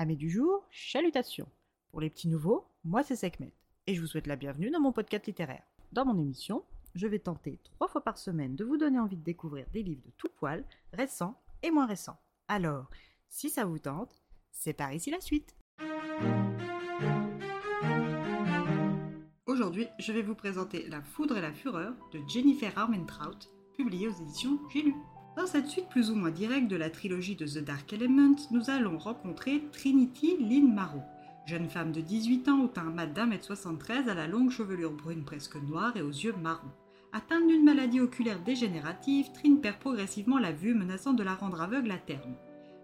Amis du jour, chalutations. Pour les petits nouveaux, moi c'est Sekhmet et je vous souhaite la bienvenue dans mon podcast littéraire. Dans mon émission, je vais tenter trois fois par semaine de vous donner envie de découvrir des livres de tout poil, récents et moins récents. Alors, si ça vous tente, c'est par ici la suite. Aujourd'hui, je vais vous présenter La foudre et la fureur de Jennifer Armentrout, publiée aux éditions J'ai lu. Dans cette suite plus ou moins directe de la trilogie de The Dark Element, nous allons rencontrer Trinity Lynn Marrow, jeune femme de 18 ans au teint mat d'un mètre 73 à la longue chevelure brune presque noire et aux yeux marrons. Atteinte d'une maladie oculaire dégénérative, Trin perd progressivement la vue menaçant de la rendre aveugle à terme.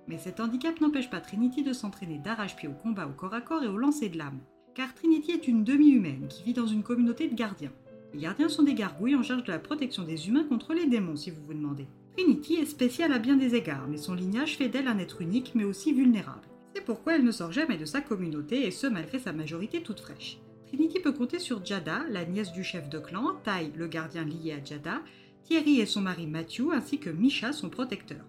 Mais cet handicap n'empêche pas Trinity de s'entraîner d'arrache-pied au combat au corps à corps et au lancer de lame. Car Trinity est une demi-humaine qui vit dans une communauté de gardiens. Les gardiens sont des gargouilles en charge de la protection des humains contre les démons, si vous vous demandez. Trinity est spéciale à bien des égards, mais son lignage fait d'elle un être unique mais aussi vulnérable. C'est pourquoi elle ne sort jamais de sa communauté, et ce malgré sa majorité toute fraîche. Trinity peut compter sur Jada, la nièce du chef de clan, Ty, le gardien lié à Jada, Thierry et son mari Matthew, ainsi que Misha, son protecteur.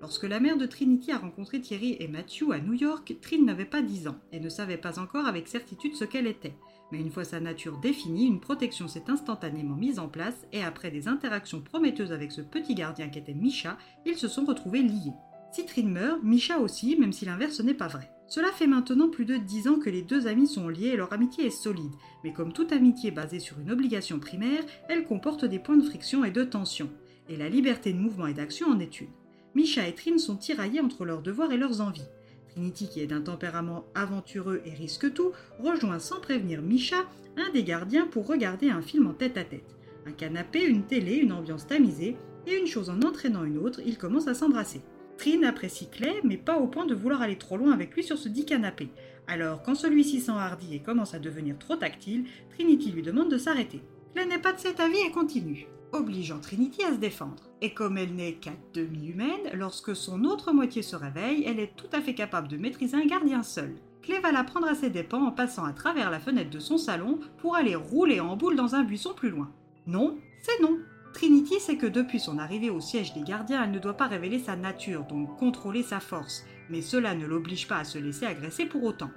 Lorsque la mère de Trinity a rencontré Thierry et Matthew à New York, Trin n'avait pas 10 ans et ne savait pas encore avec certitude ce qu'elle était. Mais une fois sa nature définie, une protection s'est instantanément mise en place et après des interactions prometteuses avec ce petit gardien qu'était Misha, ils se sont retrouvés liés. Si Trin meurt, Misha aussi, même si l'inverse n'est pas vrai. Cela fait maintenant plus de 10 ans que les deux amis sont liés et leur amitié est solide, mais comme toute amitié basée sur une obligation primaire, elle comporte des points de friction et de tension. Et la liberté de mouvement et d'action en est une. Misha et Trin sont tiraillés entre leurs devoirs et leurs envies. Trinity, qui est d'un tempérament aventureux et risque tout, rejoint sans prévenir Misha, un des gardiens, pour regarder un film en tête-à-tête. Un canapé, une télé, une ambiance tamisée, et une chose en entraînant une autre, ils commencent à s'embrasser. Trin apprécie Clay, mais pas au point de vouloir aller trop loin avec lui sur ce dit canapé. Alors, quand celui-ci s'enhardit et commence à devenir trop tactile, Trinity lui demande de s'arrêter. Clay n'est pas de cet avis et continue obligeant Trinity à se défendre. Et comme elle n'est qu'à demi-humaine, lorsque son autre moitié se réveille, elle est tout à fait capable de maîtriser un gardien seul. Clé va la prendre à ses dépens en passant à travers la fenêtre de son salon pour aller rouler en boule dans un buisson plus loin. Non, c'est non. Trinity sait que depuis son arrivée au siège des gardiens, elle ne doit pas révéler sa nature, donc contrôler sa force, mais cela ne l'oblige pas à se laisser agresser pour autant.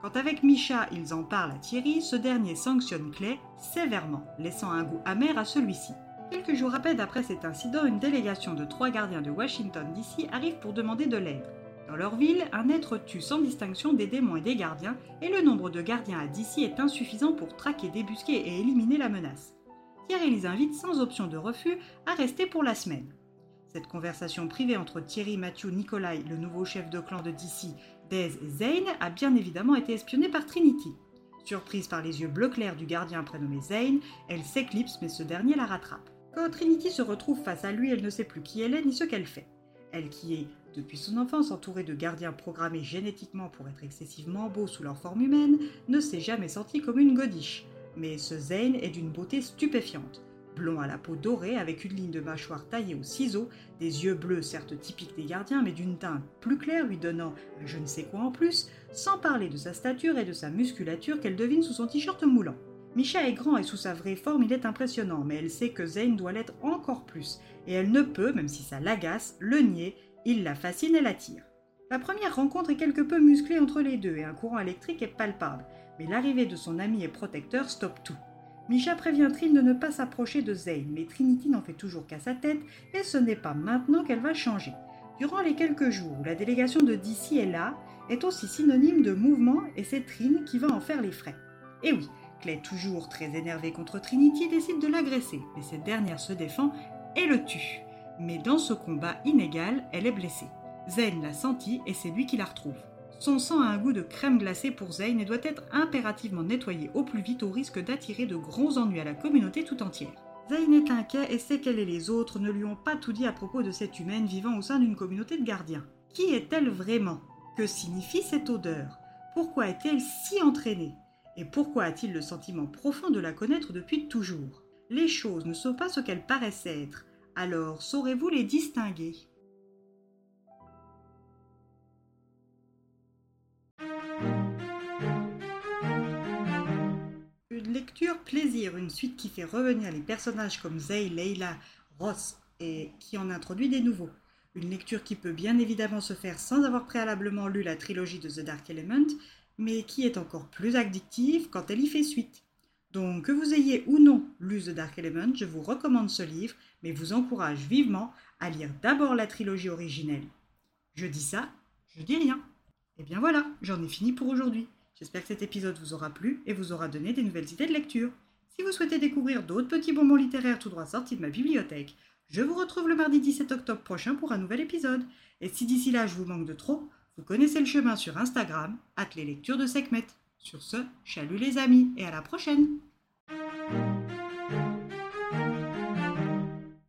Quand avec Misha ils en parlent à Thierry, ce dernier sanctionne Clay sévèrement, laissant un goût amer à celui-ci. Quelques jours à peine après cet incident, une délégation de trois gardiens de Washington DC arrive pour demander de l'aide. Dans leur ville, un être tue sans distinction des démons et des gardiens, et le nombre de gardiens à DC est insuffisant pour traquer, débusquer et éliminer la menace. Thierry les invite sans option de refus à rester pour la semaine. Cette conversation privée entre Thierry, Matthew, Nikolai, le nouveau chef de clan de DC, Dez et Zane, a bien évidemment été espionnée par Trinity. Surprise par les yeux bleu clairs du gardien prénommé Zane, elle s'éclipse mais ce dernier la rattrape. Quand Trinity se retrouve face à lui, elle ne sait plus qui elle est ni ce qu'elle fait. Elle qui est, depuis son enfance, entourée de gardiens programmés génétiquement pour être excessivement beaux sous leur forme humaine, ne s'est jamais sentie comme une godiche. Mais ce Zane est d'une beauté stupéfiante. Blond à la peau dorée, avec une ligne de mâchoire taillée au ciseau, des yeux bleus certes typiques des gardiens, mais d'une teinte plus claire lui donnant je ne sais quoi en plus, sans parler de sa stature et de sa musculature qu'elle devine sous son t-shirt moulant. Misha est grand et sous sa vraie forme, il est impressionnant, mais elle sait que Zane doit l'être encore plus, et elle ne peut, même si ça l'agace, le nier, il la fascine et l'attire. La première rencontre est quelque peu musclée entre les deux et un courant électrique est palpable, mais l'arrivée de son ami et protecteur stoppe tout. Misha prévient Trin de ne pas s'approcher de Zane, mais Trinity n'en fait toujours qu'à sa tête, et ce n'est pas maintenant qu'elle va changer. Durant les quelques jours où la délégation de DC est là, est aussi synonyme de mouvement et c'est Trin qui va en faire les frais. Et oui, Clay, toujours très énervée contre Trinity, décide de l'agresser, mais cette dernière se défend et le tue. Mais dans ce combat inégal, elle est blessée. Zane l'a senti et c'est lui qui la retrouve. Son sang a un goût de crème glacée pour Zane et doit être impérativement nettoyé au plus vite au risque d'attirer de gros ennuis à la communauté tout entière. Zane est inquiet et sait qu'elle et les autres ne lui ont pas tout dit à propos de cette humaine vivant au sein d'une communauté de gardiens. Qui est-elle vraiment? Que signifie cette odeur? Pourquoi est-elle si entraînée? Et pourquoi a-t-il le sentiment profond de la connaître depuis toujours? Les choses ne sont pas ce qu'elles paraissent être, alors saurez-vous les distinguer? Une lecture plaisir, une suite qui fait revenir les personnages comme Zay, Leila, Ross et qui en introduit des nouveaux. Une lecture qui peut bien évidemment se faire sans avoir préalablement lu la trilogie de The Dark Element, mais qui est encore plus addictive quand elle y fait suite. Donc que vous ayez ou non lu The Dark Element, je vous recommande ce livre, mais vous encourage vivement à lire d'abord la trilogie originelle. Je dis ça, je dis rien. Et bien voilà, j'en ai fini pour aujourd'hui. J'espère que cet épisode vous aura plu et vous aura donné des nouvelles idées de lecture. Si vous souhaitez découvrir d'autres petits bonbons littéraires tout droit sortis de ma bibliothèque, je vous retrouve le mardi 17 octobre prochain pour un nouvel épisode. Et si d'ici là je vous manque de trop, vous connaissez le chemin sur Instagram, at les lectures de Sekhmet. Sur ce, chalut les amis et à la prochaine